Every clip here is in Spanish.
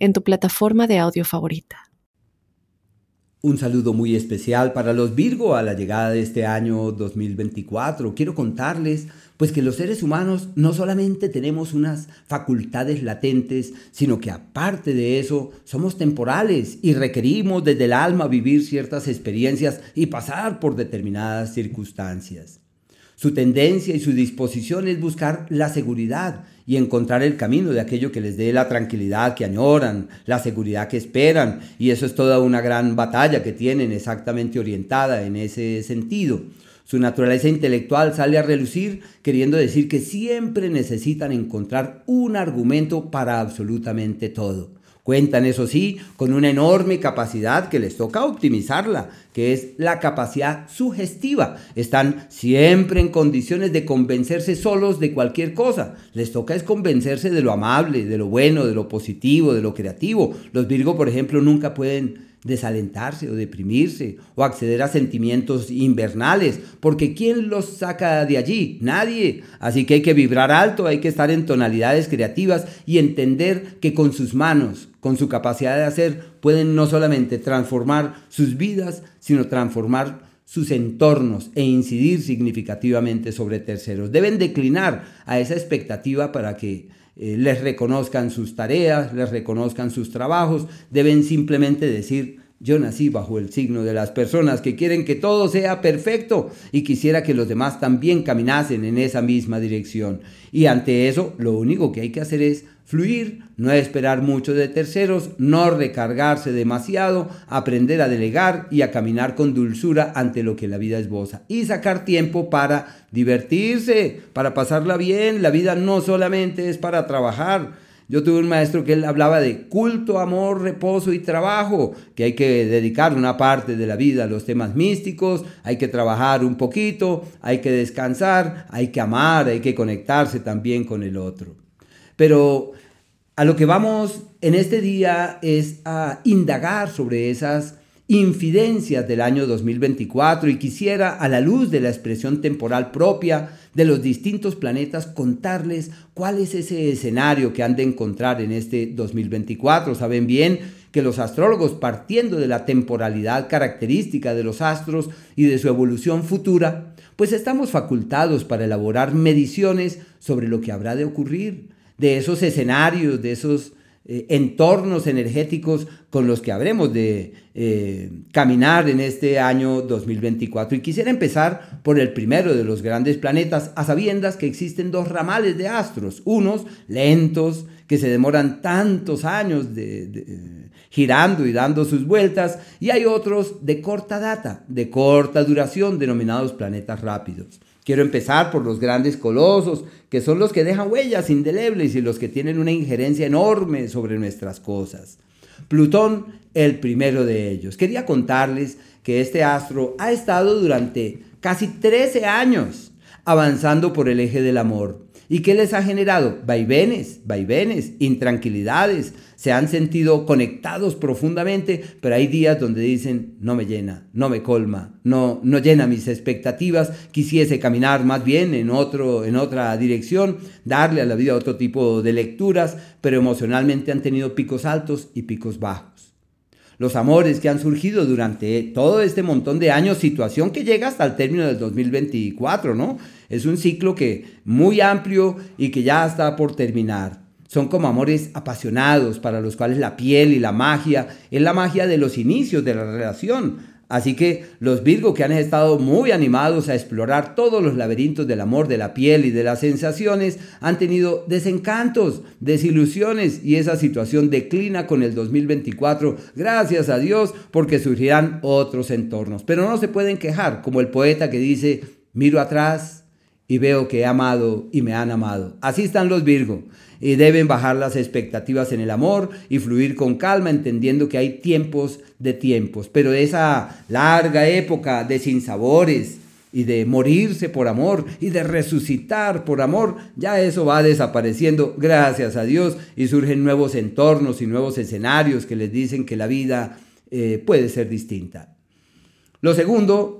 en tu plataforma de audio favorita. Un saludo muy especial para los Virgo a la llegada de este año 2024. Quiero contarles pues que los seres humanos no solamente tenemos unas facultades latentes, sino que aparte de eso somos temporales y requerimos desde el alma vivir ciertas experiencias y pasar por determinadas circunstancias. Su tendencia y su disposición es buscar la seguridad y encontrar el camino de aquello que les dé la tranquilidad que añoran, la seguridad que esperan. Y eso es toda una gran batalla que tienen exactamente orientada en ese sentido. Su naturaleza intelectual sale a relucir queriendo decir que siempre necesitan encontrar un argumento para absolutamente todo. Cuentan, eso sí, con una enorme capacidad que les toca optimizarla, que es la capacidad sugestiva. Están siempre en condiciones de convencerse solos de cualquier cosa. Les toca es convencerse de lo amable, de lo bueno, de lo positivo, de lo creativo. Los Virgo, por ejemplo, nunca pueden desalentarse o deprimirse o acceder a sentimientos invernales, porque ¿quién los saca de allí? Nadie. Así que hay que vibrar alto, hay que estar en tonalidades creativas y entender que con sus manos, con su capacidad de hacer, pueden no solamente transformar sus vidas, sino transformar sus entornos e incidir significativamente sobre terceros. Deben declinar a esa expectativa para que eh, les reconozcan sus tareas, les reconozcan sus trabajos, deben simplemente decir, yo nací bajo el signo de las personas que quieren que todo sea perfecto y quisiera que los demás también caminasen en esa misma dirección. Y ante eso, lo único que hay que hacer es fluir, no esperar mucho de terceros, no recargarse demasiado, aprender a delegar y a caminar con dulzura ante lo que la vida esboza y sacar tiempo para divertirse, para pasarla bien. La vida no solamente es para trabajar. Yo tuve un maestro que él hablaba de culto, amor, reposo y trabajo, que hay que dedicar una parte de la vida a los temas místicos, hay que trabajar un poquito, hay que descansar, hay que amar, hay que conectarse también con el otro. Pero a lo que vamos en este día es a indagar sobre esas infidencias del año 2024 y quisiera, a la luz de la expresión temporal propia de los distintos planetas, contarles cuál es ese escenario que han de encontrar en este 2024. Saben bien que los astrólogos, partiendo de la temporalidad característica de los astros y de su evolución futura, pues estamos facultados para elaborar mediciones sobre lo que habrá de ocurrir de esos escenarios, de esos eh, entornos energéticos con los que habremos de eh, caminar en este año 2024. Y quisiera empezar por el primero de los grandes planetas, a sabiendas que existen dos ramales de astros, unos lentos, que se demoran tantos años girando y dando sus vueltas, y hay otros de corta data, de corta duración, denominados planetas rápidos. Quiero empezar por los grandes colosos, que son los que dejan huellas indelebles y los que tienen una injerencia enorme sobre nuestras cosas. Plutón, el primero de ellos. Quería contarles que este astro ha estado durante casi 13 años avanzando por el eje del amor ¿Y qué les ha generado? Vaivenes, vaivenes, intranquilidades. Se han sentido conectados profundamente, pero hay días donde dicen, no me llena, no me colma, no, no llena mis expectativas, quisiese caminar más bien en, otro, en otra dirección, darle a la vida otro tipo de lecturas, pero emocionalmente han tenido picos altos y picos bajos los amores que han surgido durante todo este montón de años, situación que llega hasta el término del 2024, ¿no? Es un ciclo que muy amplio y que ya está por terminar. Son como amores apasionados para los cuales la piel y la magia es la magia de los inicios de la relación. Así que los Virgo que han estado muy animados a explorar todos los laberintos del amor, de la piel y de las sensaciones, han tenido desencantos, desilusiones y esa situación declina con el 2024, gracias a Dios, porque surgirán otros entornos. Pero no se pueden quejar, como el poeta que dice, miro atrás y veo que he amado y me han amado. Así están los Virgo y deben bajar las expectativas en el amor y fluir con calma, entendiendo que hay tiempos de tiempos. Pero esa larga época de sinsabores y de morirse por amor y de resucitar por amor, ya eso va desapareciendo, gracias a Dios, y surgen nuevos entornos y nuevos escenarios que les dicen que la vida eh, puede ser distinta. Lo segundo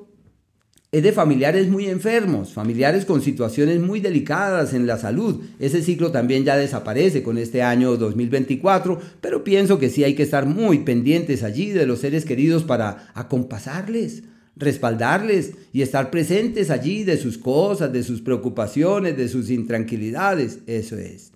es de familiares muy enfermos, familiares con situaciones muy delicadas en la salud. Ese ciclo también ya desaparece con este año 2024, pero pienso que sí hay que estar muy pendientes allí de los seres queridos para acompasarles, respaldarles y estar presentes allí de sus cosas, de sus preocupaciones, de sus intranquilidades. Eso es.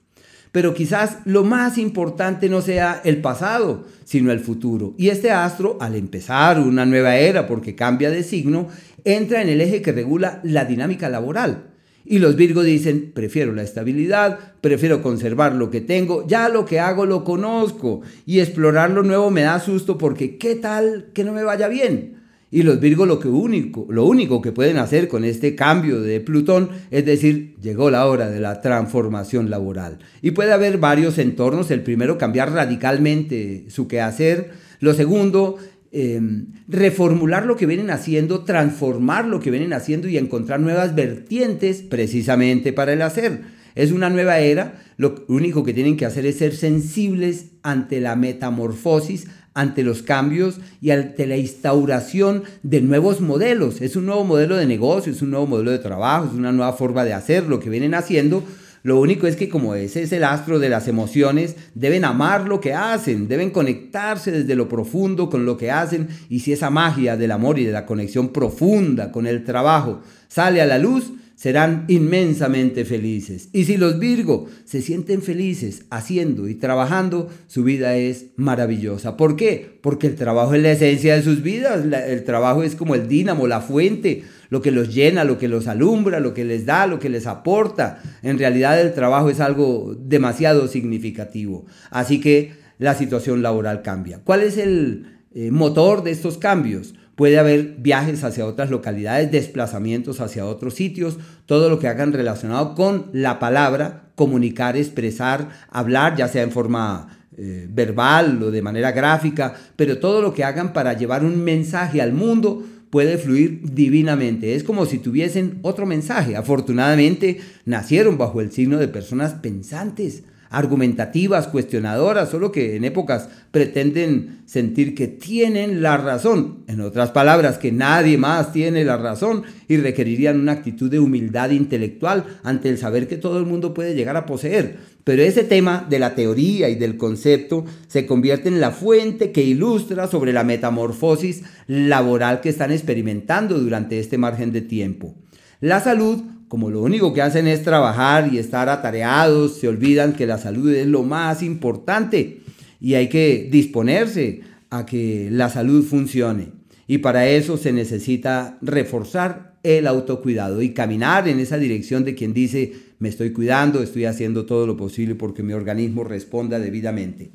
Pero quizás lo más importante no sea el pasado, sino el futuro. Y este astro, al empezar una nueva era, porque cambia de signo, entra en el eje que regula la dinámica laboral. Y los Virgo dicen, prefiero la estabilidad, prefiero conservar lo que tengo, ya lo que hago lo conozco y explorar lo nuevo me da susto porque qué tal que no me vaya bien. Y los Virgo lo, que único, lo único que pueden hacer con este cambio de Plutón es decir, llegó la hora de la transformación laboral. Y puede haber varios entornos. El primero, cambiar radicalmente su quehacer. Lo segundo, em, reformular lo que vienen haciendo, transformar lo que vienen haciendo y encontrar nuevas vertientes precisamente para el hacer. Es una nueva era, lo único que tienen que hacer es ser sensibles ante la metamorfosis, ante los cambios y ante la instauración de nuevos modelos. Es un nuevo modelo de negocio, es un nuevo modelo de trabajo, es una nueva forma de hacer lo que vienen haciendo. Lo único es que como ese es el astro de las emociones, deben amar lo que hacen, deben conectarse desde lo profundo con lo que hacen y si esa magia del amor y de la conexión profunda con el trabajo sale a la luz, serán inmensamente felices. Y si los Virgo se sienten felices haciendo y trabajando, su vida es maravillosa. ¿Por qué? Porque el trabajo es la esencia de sus vidas. el trabajo es como el dínamo, la fuente, lo que los llena, lo que los alumbra, lo que les da, lo que les aporta. En realidad el trabajo es algo demasiado significativo. Así que la situación laboral cambia. ¿Cuál es el eh, motor de estos cambios? Puede haber viajes hacia otras localidades, desplazamientos hacia otros sitios, todo lo que hagan relacionado con la palabra, comunicar, expresar, hablar, ya sea en forma eh, verbal o de manera gráfica, pero todo lo que hagan para llevar un mensaje al mundo puede fluir divinamente. Es como si tuviesen otro mensaje. Afortunadamente nacieron bajo el signo de personas pensantes argumentativas, cuestionadoras, solo que en épocas pretenden sentir que tienen la razón. En otras palabras, que nadie más tiene la razón y requerirían una actitud de humildad intelectual ante el saber que todo el mundo puede llegar a poseer. Pero ese tema de la teoría y del concepto se convierte en la fuente que ilustra sobre la metamorfosis laboral que están experimentando durante este margen de tiempo. La salud como lo único que hacen es trabajar y estar atareados, se olvidan que la salud es lo más importante y hay que disponerse a que la salud funcione. Y para eso se necesita reforzar el autocuidado y caminar en esa dirección de quien dice, me estoy cuidando, estoy haciendo todo lo posible porque mi organismo responda debidamente.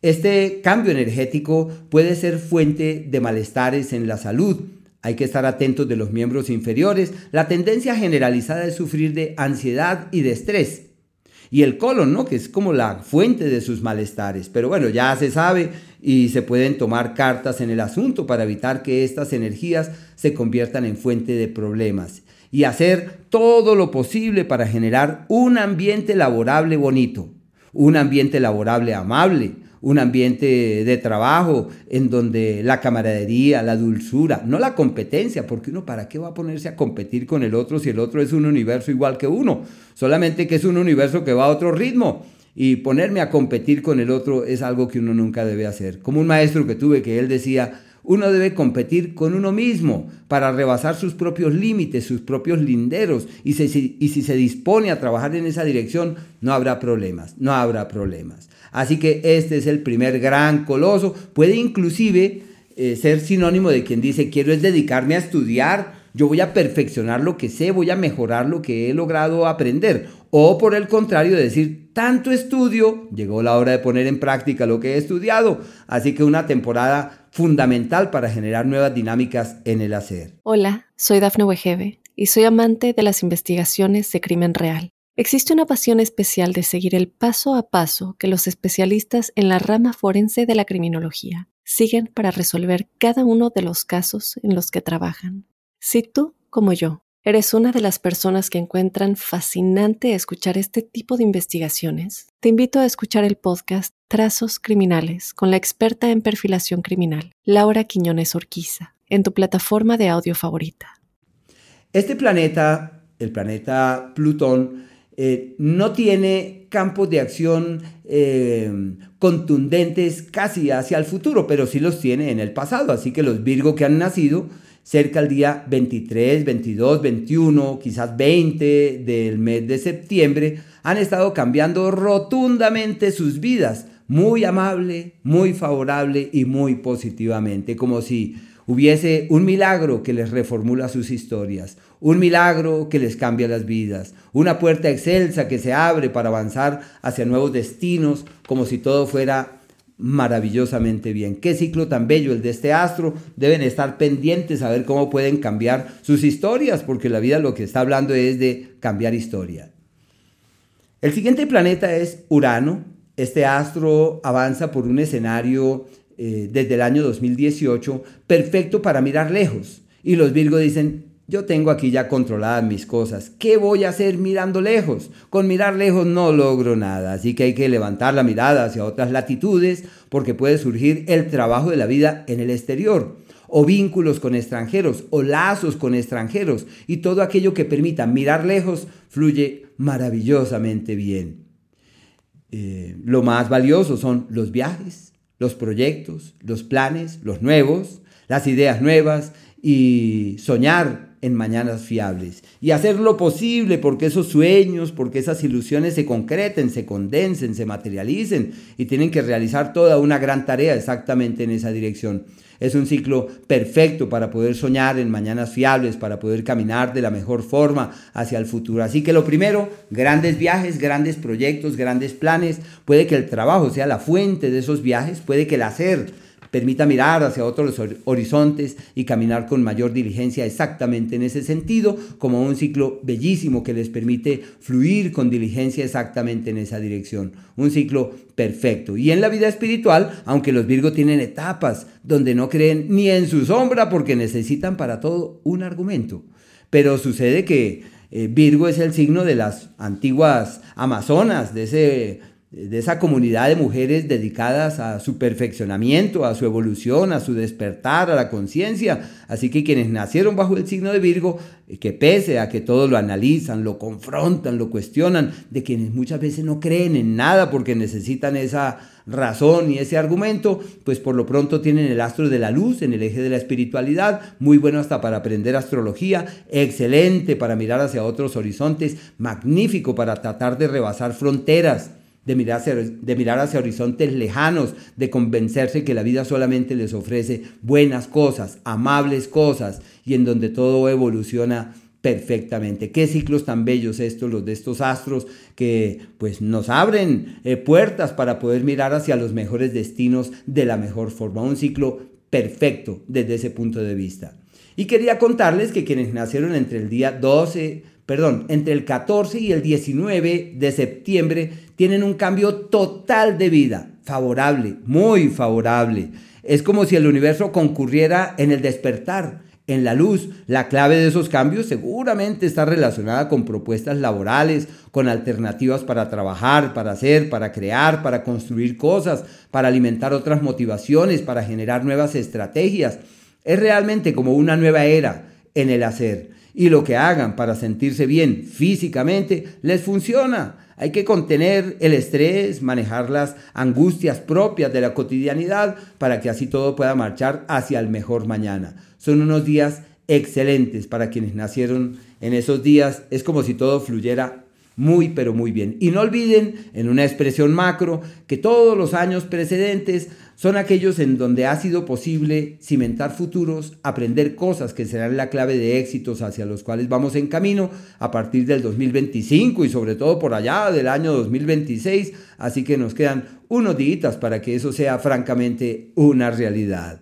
Este cambio energético puede ser fuente de malestares en la salud, hay que estar atentos de los miembros inferiores. La tendencia generalizada es sufrir de ansiedad y de estrés. Y el colon, ¿no? Que es como la fuente de sus malestares. Pero bueno, ya se sabe y se pueden tomar cartas en el asunto para evitar que estas energías se conviertan en fuente de problemas. Y hacer todo lo posible para generar un ambiente laborable bonito, un ambiente laborable amable, un ambiente de trabajo en donde la camaradería, la dulzura, no la competencia, porque uno para qué va a ponerse a competir con el otro si el otro es un universo igual que uno, solamente que es un universo que va a otro ritmo. Y ponerme a competir con el otro es algo que uno nunca debe hacer. Como un maestro que tuve que él decía, uno debe competir con uno mismo para rebasar sus propios límites, sus propios linderos. Y, si se dispone a trabajar en esa dirección, no habrá problemas, no habrá problemas. Así que este es el primer gran coloso. Puede inclusive eh, ser sinónimo de quien dice, quiero es dedicarme a estudiar, yo voy a perfeccionar lo que sé, voy a mejorar lo que he logrado aprender. O por el contrario, decir, tanto estudio, llegó la hora de poner en práctica lo que he estudiado. Así que una temporada fundamental para generar nuevas dinámicas en el hacer. Hola, soy Dafne Wegebe y soy amante de las investigaciones de crimen real. Existe una pasión especial de seguir el paso a paso que los especialistas en la rama forense de la criminología siguen para resolver cada uno de los casos en los que trabajan. Si tú, como yo, eres una de las personas que encuentran fascinante escuchar este tipo de investigaciones, te invito a escuchar el podcast Trazos Criminales con la experta en perfilación criminal, Laura Quiñones Orquiza, en tu plataforma de audio favorita. Este planeta, el planeta Plutón, eh, no tiene campos de acción eh, contundentes casi hacia el futuro, pero sí los tiene en el pasado. Así que los Virgo que han nacido cerca al día 23, 22, 21, quizás 20 del mes de septiembre, han estado cambiando rotundamente sus vidas, muy amable, muy favorable y muy positivamente, como si hubiese un milagro que les reformula sus historias, un milagro que les cambia las vidas, una puerta excelsa que se abre para avanzar hacia nuevos destinos, como si todo fuera maravillosamente bien. Qué ciclo tan bello el de este astro. Deben estar pendientes a ver cómo pueden cambiar sus historias, porque la vida lo que está hablando es de cambiar historia. El siguiente planeta es Urano. Este astro avanza por un escenario eh, desde el año 2018, perfecto para mirar lejos. Y los Virgo dicen, yo tengo aquí ya controladas mis cosas. ¿Qué voy a hacer mirando lejos? Con mirar lejos no logro nada, así que hay que levantar la mirada hacia otras latitudes porque puede surgir el trabajo de la vida en el exterior o vínculos con extranjeros o lazos con extranjeros y todo aquello que permita mirar lejos fluye maravillosamente bien. Eh, lo más valioso son los viajes, los proyectos, los planes, los nuevos, las ideas nuevas y soñar en mañanas fiables y hacer lo posible porque esos sueños, porque esas ilusiones se concreten, se condensen, se materialicen y tienen que realizar toda una gran tarea exactamente en esa dirección. Es un ciclo perfecto para poder soñar en mañanas fiables, para poder caminar de la mejor forma hacia el futuro. Así que lo primero, grandes viajes, grandes proyectos, grandes planes. Puede que el trabajo sea la fuente de esos viajes, puede que el hacer permita mirar hacia otros horizontes y caminar con mayor diligencia exactamente en ese sentido, como un ciclo bellísimo que les permite fluir con diligencia exactamente en esa dirección. Un ciclo perfecto. Y en la vida espiritual, aunque los Virgos tienen etapas donde no creen ni en su sombra porque necesitan para todo un argumento, pero sucede que eh, Virgo es el signo de las antiguas Amazonas, de ese de esa comunidad de mujeres dedicadas a su perfeccionamiento, a su evolución, a su despertar, a la conciencia. Así que quienes nacieron bajo el signo de Virgo, eh, que pese a que todos lo analizan, lo confrontan, lo cuestionan, de quienes muchas veces no creen en nada porque necesitan esa razón y ese argumento, pues por lo pronto tienen el astro de la luz en el eje de la espiritualidad, muy bueno hasta para aprender astrología, excelente para mirar hacia otros horizontes, magnífico para tratar de rebasar fronteras de mirar, hacia, de mirar hacia horizontes lejanos, de convencerse que la vida solamente les ofrece buenas cosas, amables cosas y en donde todo evoluciona perfectamente. Qué ciclos tan bellos estos, los de estos astros, que pues nos abren eh, puertas para poder mirar hacia los mejores destinos de la mejor forma. Un ciclo perfecto desde ese punto de vista. Y quería contarles que quienes nacieron entre el día 12, perdón, entre el 14 y el 19 de septiembre tienen un cambio total de vida, favorable, muy favorable. Es como si el universo concurriera en el despertar, en la luz. La clave de esos cambios seguramente está relacionada con propuestas laborales, con alternativas para trabajar, para hacer, para crear, para construir cosas, para alimentar otras motivaciones, para generar nuevas estrategias. Es realmente como una nueva era en el hacer y lo que hagan para sentirse bien físicamente les funciona. Hay que contener el estrés, manejar las angustias propias de la cotidianidad para que así todo pueda marchar hacia el mejor mañana. Son unos días excelentes para quienes nacieron en esos días. Es como si todo fluyera muy pero muy bien. Y no olviden, en una expresión macro, que todos los años precedentes son aquellos en donde ha sido posible cimentar futuros, aprender cosas que serán la clave de éxitos hacia los cuales vamos en camino a partir del 2025 y sobre todo por allá del año 2026. Así que nos quedan unos días para que eso sea francamente una realidad.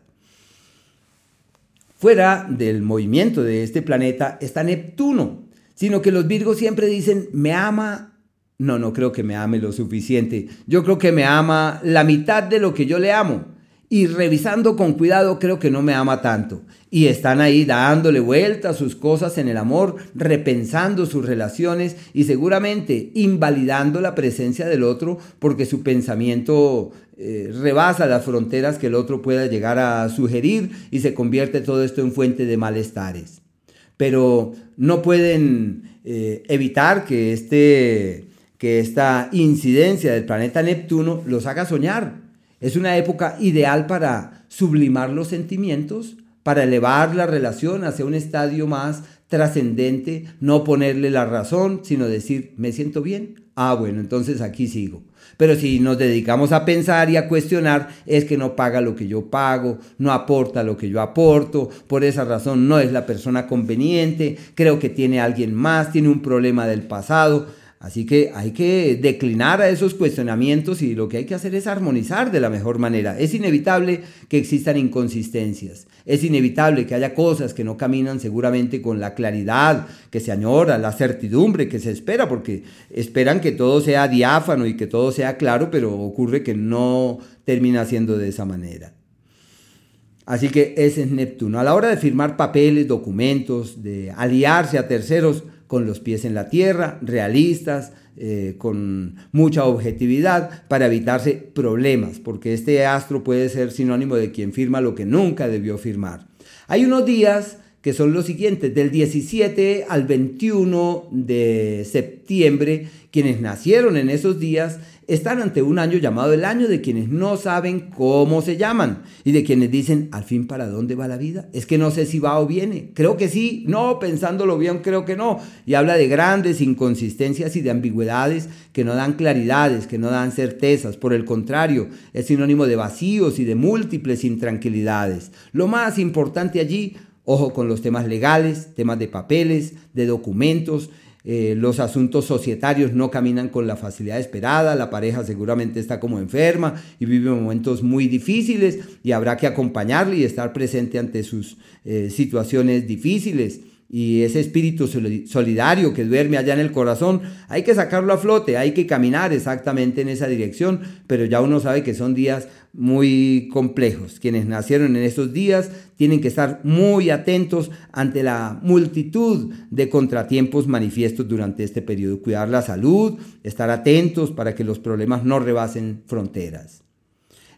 Fuera del movimiento de este planeta está Neptuno, sino que los Virgos siempre dicen, me ama. No, no creo que me ame lo suficiente. Yo creo que me ama la mitad de lo que yo le amo y revisando con cuidado creo que no me ama tanto. Y están ahí dándole vuelta sus cosas en el amor, repensando sus relaciones y seguramente invalidando la presencia del otro porque su pensamiento eh, rebasa las fronteras que el otro pueda llegar a sugerir y se convierte todo esto en fuente de malestares. Pero no pueden eh, evitar que, este, que esta incidencia del planeta Neptuno los haga soñar. Es una época ideal para sublimar los sentimientos, para elevar la relación hacia un estadio más trascendente, no ponerle la razón, sino decir, me siento bien. Ah, bueno, entonces aquí sigo. Pero si nos dedicamos a pensar y a cuestionar, es que no paga lo que yo pago, no aporta lo que yo aporto, por esa razón no es la persona conveniente, creo que tiene alguien más, tiene un problema del pasado. Así que hay que declinar a esos cuestionamientos y lo que hay que hacer es armonizar de la mejor manera. Es inevitable que existan inconsistencias, es inevitable que haya cosas que no caminan seguramente con la claridad que se añora, la certidumbre que se espera, porque esperan que todo sea diáfano y que todo sea claro, pero ocurre que no termina siendo de esa manera. Así que ese es Neptuno. A la hora de firmar papeles, documentos, de aliarse a terceros, con los pies en la tierra, realistas, eh, con mucha objetividad para evitarse problemas, porque este astro puede ser sinónimo de quien firma lo que nunca debió firmar. Hay unos días que son los siguientes, del 17 al 21 de septiembre, quienes nacieron en esos días están ante un año llamado el año de quienes no saben cómo se llaman y de quienes dicen, al fin, ¿para dónde va la vida? Es que no sé si va o viene. Creo que sí, no, pensándolo bien, creo que no. Y habla de grandes inconsistencias y de ambigüedades que no dan claridades, que no dan certezas. Por el contrario, es sinónimo de vacíos y de múltiples intranquilidades. Lo más importante allí, ojo con los temas legales, temas de papeles, de documentos eh, los asuntos societarios no caminan con la facilidad esperada, la pareja seguramente está como enferma y vive momentos muy difíciles y habrá que acompañarle y estar presente ante sus eh, situaciones difíciles. Y ese espíritu solidario que duerme allá en el corazón, hay que sacarlo a flote, hay que caminar exactamente en esa dirección, pero ya uno sabe que son días muy complejos. Quienes nacieron en esos días tienen que estar muy atentos ante la multitud de contratiempos manifiestos durante este periodo, cuidar la salud, estar atentos para que los problemas no rebasen fronteras.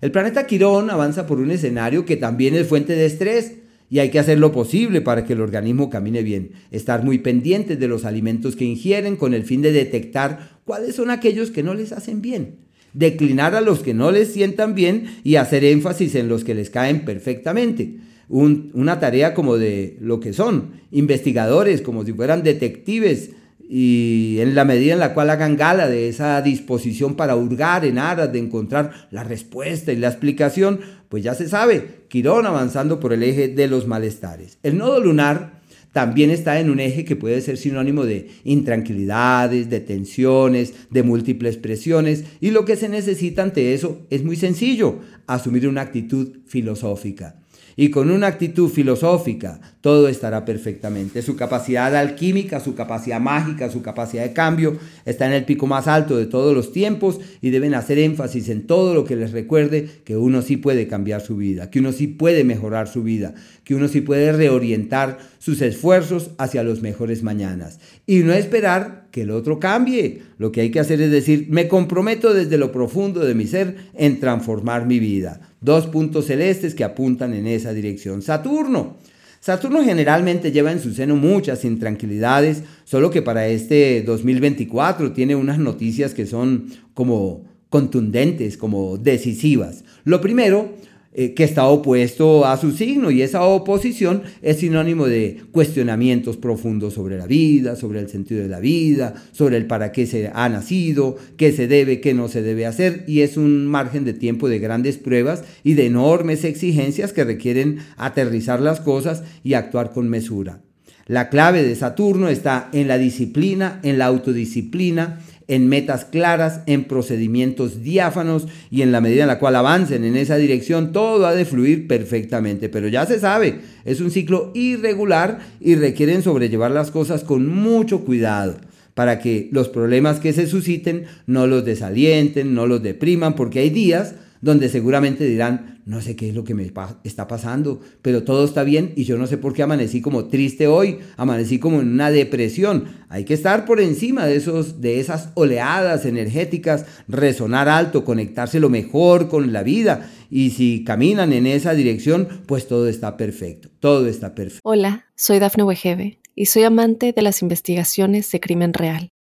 El planeta Quirón avanza por un escenario que también es fuente de estrés, y hay que hacer lo posible para que el organismo camine bien. Estar muy pendientes de los alimentos que ingieren con el fin de detectar cuáles son aquellos que no les hacen bien. Declinar a los que no les sientan bien y hacer énfasis en los que les caen perfectamente. una tarea como de lo que son, investigadores, como si fueran detectives y en la medida en la cual hagan gala de esa disposición para hurgar en aras de encontrar la respuesta y la explicación, pues ya se sabe, Quirón avanzando por el eje de los malestares. El nodo lunar también está en un eje que puede ser sinónimo de intranquilidades, de tensiones, de múltiples presiones, y lo que se necesita ante eso es muy sencillo, asumir una actitud filosófica y con una actitud filosófica, todo estará perfectamente. Su capacidad alquímica, su capacidad mágica, su capacidad de cambio está en el pico más alto de todos los tiempos y deben hacer énfasis en todo lo que les recuerde que uno sí puede cambiar su vida, que uno sí puede mejorar su vida, que uno sí puede reorientar sus esfuerzos hacia los mejores mañanas y no esperar que el otro cambie. Lo que hay que hacer es decir, me comprometo desde lo profundo de mi ser en transformar mi vida. Dos puntos celestes que apuntan en esa dirección. Saturno. Saturno generalmente lleva en su seno muchas intranquilidades, solo que para este 2024 tiene unas noticias que son como contundentes, como decisivas. Lo primero eh, que está opuesto a su signo y esa oposición es sinónimo de cuestionamientos profundos sobre la vida, sobre el sentido de la vida, sobre el para qué se ha nacido, qué se debe, qué no se debe hacer y es un margen de tiempo de grandes pruebas y de enormes exigencias que requieren aterrizar las cosas y actuar con mesura. La clave de Saturno está en la disciplina, en la autodisciplina, en metas claras, en procedimientos diáfanos y en la medida en la cual avancen en esa dirección, todo ha de fluir perfectamente. Pero ya se sabe, es un ciclo irregular y requieren sobrellevar las cosas con mucho cuidado para que los problemas que se susciten no los desalienten, no los depriman, porque hay días donde seguramente dirán, no sé qué es lo que me está pasando, pero todo está bien y yo no sé por qué amanecí como triste hoy, amanecí como en una depresión. Hay que estar por encima de, esos, de esas oleadas energéticas, resonar alto, conectarse lo mejor con la vida y si caminan en esa dirección, pues todo está perfecto, todo está perfecto. Hola, soy Dafne Wegebe y soy amante de las investigaciones de crimen real.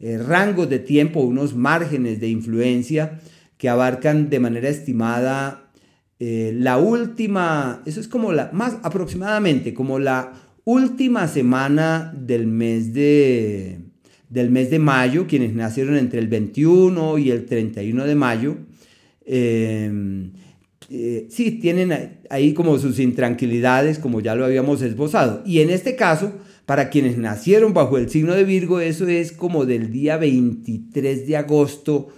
eh, rangos de tiempo, unos márgenes de influencia que abarcan de manera estimada eh, la última, eso es como la, más aproximadamente, como la última semana del mes de, del mes de mayo, quienes nacieron entre el 21 y el 31 de mayo, eh, sí, tienen ahí como sus intranquilidades, como ya lo habíamos esbozado. Y en este caso, para quienes nacieron bajo el signo de Virgo, eso es como del día 23 de agosto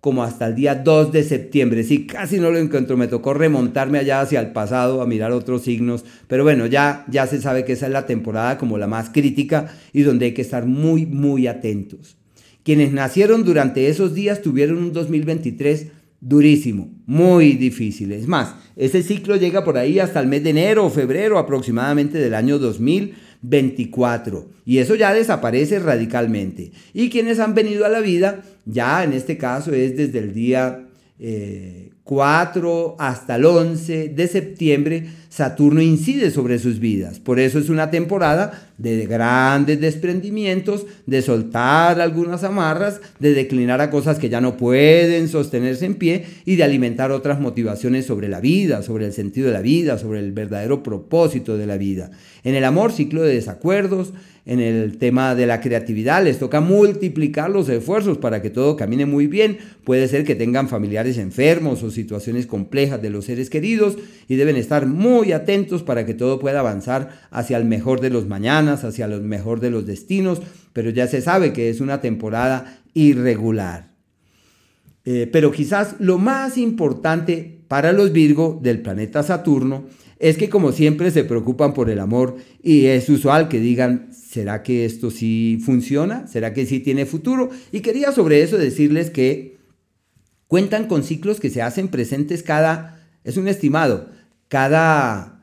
como hasta el día 2 de septiembre. Sí, casi no lo encuentro, me tocó remontarme allá hacia el pasado a mirar otros signos, pero bueno, ya, ya se sabe que esa es la temporada como la más crítica y donde hay que estar muy, muy atentos. Quienes nacieron durante esos días tuvieron un 2023 durísimo, muy difícil. Es más, ese ciclo llega por ahí hasta el mes de enero o febrero aproximadamente del año 2000 24. Y eso ya desaparece radicalmente. Y quienes han venido a la vida, ya en este caso es desde el día 4 eh, hasta el 11 de septiembre, Saturno incide sobre sus vidas. Por eso es una temporada de grandes desprendimientos, de soltar algunas amarras, de declinar a cosas que ya no pueden sostenerse en pie y de alimentar otras motivaciones sobre la vida, sobre el sentido de la vida, sobre el verdadero propósito de la vida. En el amor, ciclo de desacuerdos, en el tema de la creatividad, les toca multiplicar los esfuerzos para que todo camine muy bien. Puede ser que tengan familiares enfermos o situaciones complejas de los seres queridos y deben estar muy atentos para que todo pueda avanzar hacia el mejor de los mañanas, hacia el mejor de los destinos, pero ya se sabe que es una temporada irregular. Eh, pero quizás lo más importante para los Virgo del planeta Saturno es que como siempre se preocupan por el amor y es usual que digan, ¿será que esto sí funciona? ¿Será que sí tiene futuro? Y quería sobre eso decirles que cuentan con ciclos que se hacen presentes cada, es un estimado, cada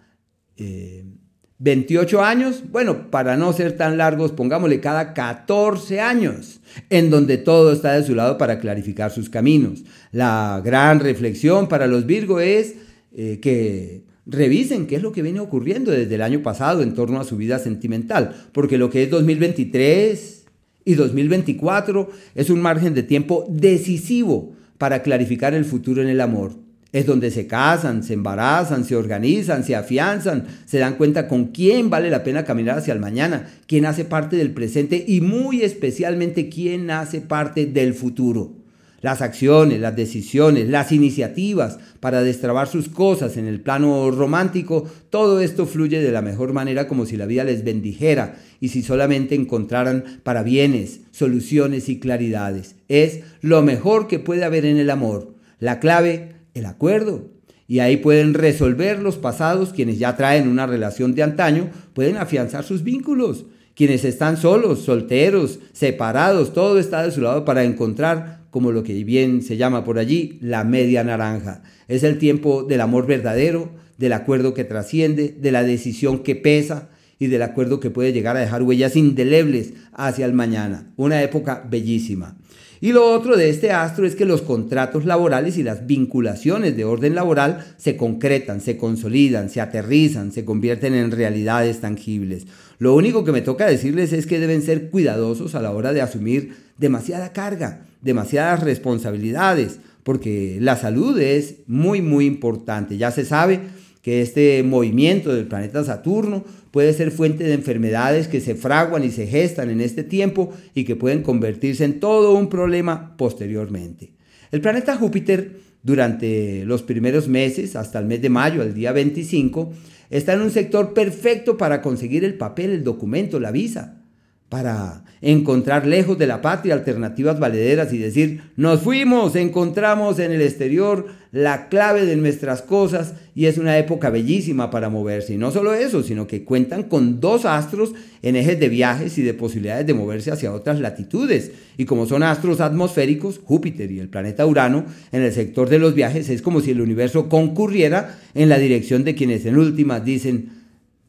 28 eh, años, bueno, para no ser tan largos, pongámosle cada 14 años, en donde todo está de su lado para clarificar sus caminos. La gran reflexión para los Virgo es eh, que revisen qué es lo que viene ocurriendo desde el año pasado en torno a su vida sentimental, porque lo que es 2023 y 2024 es un margen de tiempo decisivo para clarificar el futuro en el amor. Es donde se casan, se embarazan, se organizan, se afianzan, se dan cuenta con quién vale la pena caminar hacia el mañana, quién hace parte del presente y muy especialmente quién hace parte del futuro las acciones, las decisiones, las iniciativas para destrabar sus cosas en el plano romántico, todo esto fluye de la mejor manera como si la vida les bendijera y si solamente encontraran para bienes, soluciones y claridades. Es lo mejor que puede haber en el amor. La clave, el acuerdo. Y ahí pueden resolver los pasados, quienes ya traen una relación de antaño, pueden afianzar sus vínculos. Quienes están solos, solteros, separados, todo está de su lado para encontrar como lo que bien se llama por allí, la media naranja. Es el tiempo del amor verdadero, del acuerdo que trasciende, de la decisión que pesa y del acuerdo que puede llegar a dejar huellas indelebles hacia el mañana. Una época bellísima. Y lo otro de este astro es que los contratos laborales y las vinculaciones de orden laboral se concretan, se consolidan, se aterrizan, se convierten en realidades tangibles. Lo único que me toca decirles es que deben ser cuidadosos a la hora de asumir demasiada carga, demasiadas responsabilidades, porque la salud es muy, muy importante. Ya se sabe que este movimiento del planeta Saturno puede ser fuente de enfermedades que se fraguan y se gestan en este tiempo y que pueden convertirse en todo un problema posteriormente. El planeta Júpiter durante los primeros meses, hasta el mes de mayo, el día 25, está en un sector perfecto para conseguir el papel, el documento, la visa para encontrar lejos de la patria alternativas valederas y decir, nos fuimos, encontramos en el exterior la clave de nuestras cosas y es una época bellísima para moverse. Y no solo eso, sino que cuentan con dos astros en ejes de viajes y de posibilidades de moverse hacia otras latitudes. Y como son astros atmosféricos, Júpiter y el planeta Urano, en el sector de los viajes es como si el universo concurriera en la dirección de quienes en últimas dicen,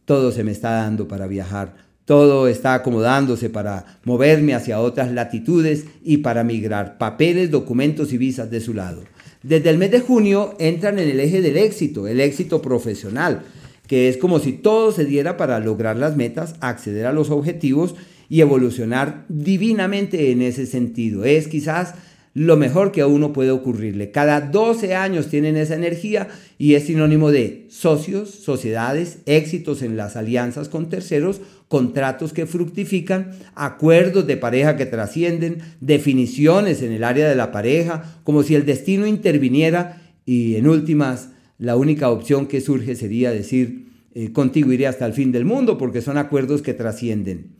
todo se me está dando para viajar todo está acomodándose para moverme hacia otras latitudes y para migrar papeles, documentos y visas de su lado. Desde el mes de junio entran en el eje del éxito, el éxito profesional, que es como si todo se diera para lograr las metas, acceder a los objetivos y evolucionar divinamente en ese sentido. Es quizás lo mejor que a uno puede ocurrirle. Cada 12 años tienen esa energía y es sinónimo de socios, sociedades, éxitos en las alianzas con terceros, contratos que fructifican, acuerdos de pareja que trascienden, definiciones en el área de la pareja, como si el destino interviniera y en últimas la única opción que surge sería decir eh, contigo iré hasta el fin del mundo porque son acuerdos que trascienden.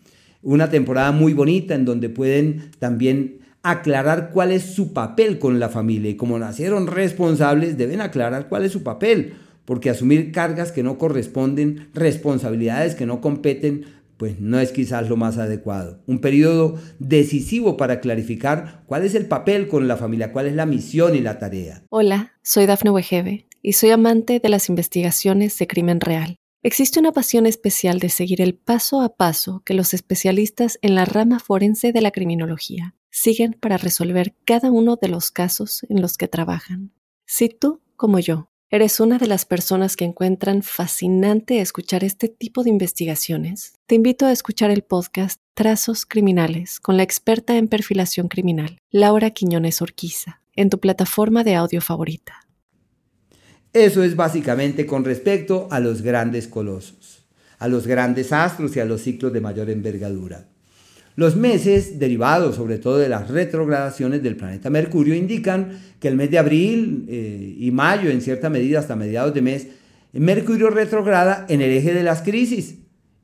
Una temporada muy bonita en donde pueden también aclarar cuál es su papel con la familia y como nacieron responsables deben aclarar cuál es su papel, porque asumir cargas que no corresponden, responsabilidades que no competen, pues no es quizás lo más adecuado. Un periodo decisivo para clarificar cuál es el papel con la familia, cuál es la misión y la tarea. Hola, soy Dafne Wegebe y soy amante de las investigaciones de crimen real. Existe una pasión especial de seguir el paso a paso que los especialistas en la rama forense de la criminología siguen para resolver cada uno de los casos en los que trabajan. Si tú, como yo, eres una de las personas que encuentran fascinante escuchar este tipo de investigaciones, te invito a escuchar el podcast Trazos Criminales con la experta en perfilación criminal, Laura Quiñones Orquiza, en tu plataforma de audio favorita. Eso es básicamente con respecto a los grandes colosos, a los grandes astros y a los ciclos de mayor envergadura. Los meses, derivados sobre todo de las retrogradaciones del planeta Mercurio, indican que el mes de abril eh, y mayo, en cierta medida hasta mediados de mes, Mercurio retrograda en el eje de las crisis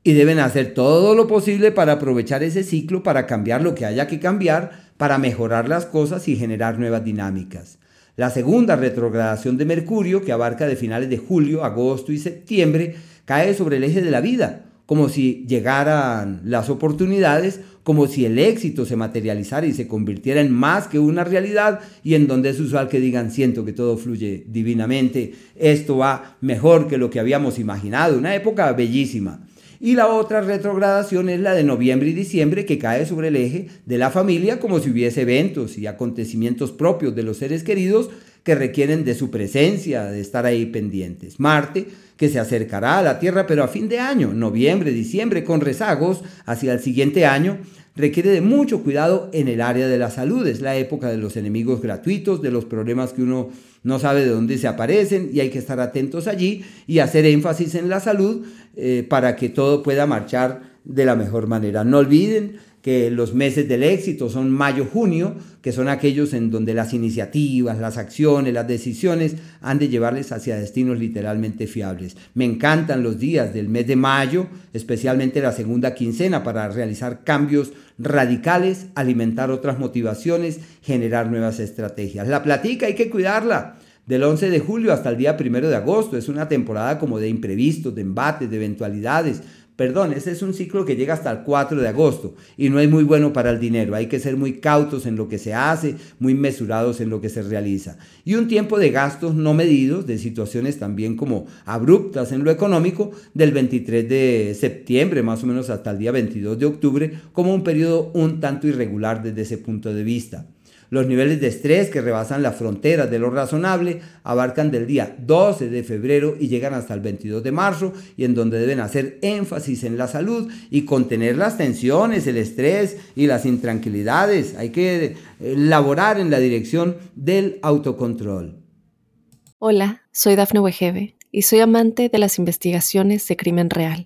y deben hacer todo lo posible para aprovechar ese ciclo, para cambiar lo que haya que cambiar, para mejorar las cosas y generar nuevas dinámicas. La segunda retrogradación de Mercurio, que abarca de finales de julio, agosto y septiembre, cae sobre el eje de la vida, como si llegaran las oportunidades como si el éxito se materializara y se convirtiera en más que una realidad y en donde es usual que digan siento que todo fluye divinamente, esto va mejor que lo que habíamos imaginado, una época bellísima. Y la otra retrogradación es la de noviembre y diciembre que cae sobre el eje de la familia como si hubiese eventos y acontecimientos propios de los seres queridos que requieren de su presencia, de estar ahí pendientes. Marte, que se acercará a la Tierra, pero a fin de año, noviembre, diciembre, con rezagos hacia el siguiente año, requiere de mucho cuidado en el área de la salud. Es la época de los enemigos gratuitos, de los problemas que uno no sabe de dónde se aparecen y hay que estar atentos allí y hacer énfasis en la salud eh, para que todo pueda marchar de la mejor manera. No olviden que los meses del éxito son mayo, junio, que son aquellos en donde las iniciativas, las acciones, las decisiones han de llevarles hacia destinos literalmente fiables. Me encantan los días del mes de mayo, especialmente la segunda quincena, para realizar cambios radicales, alimentar otras motivaciones, generar nuevas estrategias. La platica hay que cuidarla. Del 11 de julio hasta el día 1 de agosto es una temporada como de imprevistos, de embates, de eventualidades, Perdón, ese es un ciclo que llega hasta el 4 de agosto y no es muy bueno para el dinero. Hay que ser muy cautos en lo que se hace, muy mesurados en lo que se realiza. Y un tiempo de gastos no medidos, de situaciones también como abruptas en lo económico, del 23 de septiembre más o menos hasta el día 22 de octubre, como un periodo un tanto irregular desde ese punto de vista. Los niveles de estrés que rebasan las fronteras de lo razonable abarcan del día 12 de febrero y llegan hasta el 22 de marzo y en donde deben hacer énfasis en la salud y contener las tensiones, el estrés y las intranquilidades. Hay que laborar en la dirección del autocontrol. Hola, soy Dafne Wegebe y soy amante de las investigaciones de crimen real.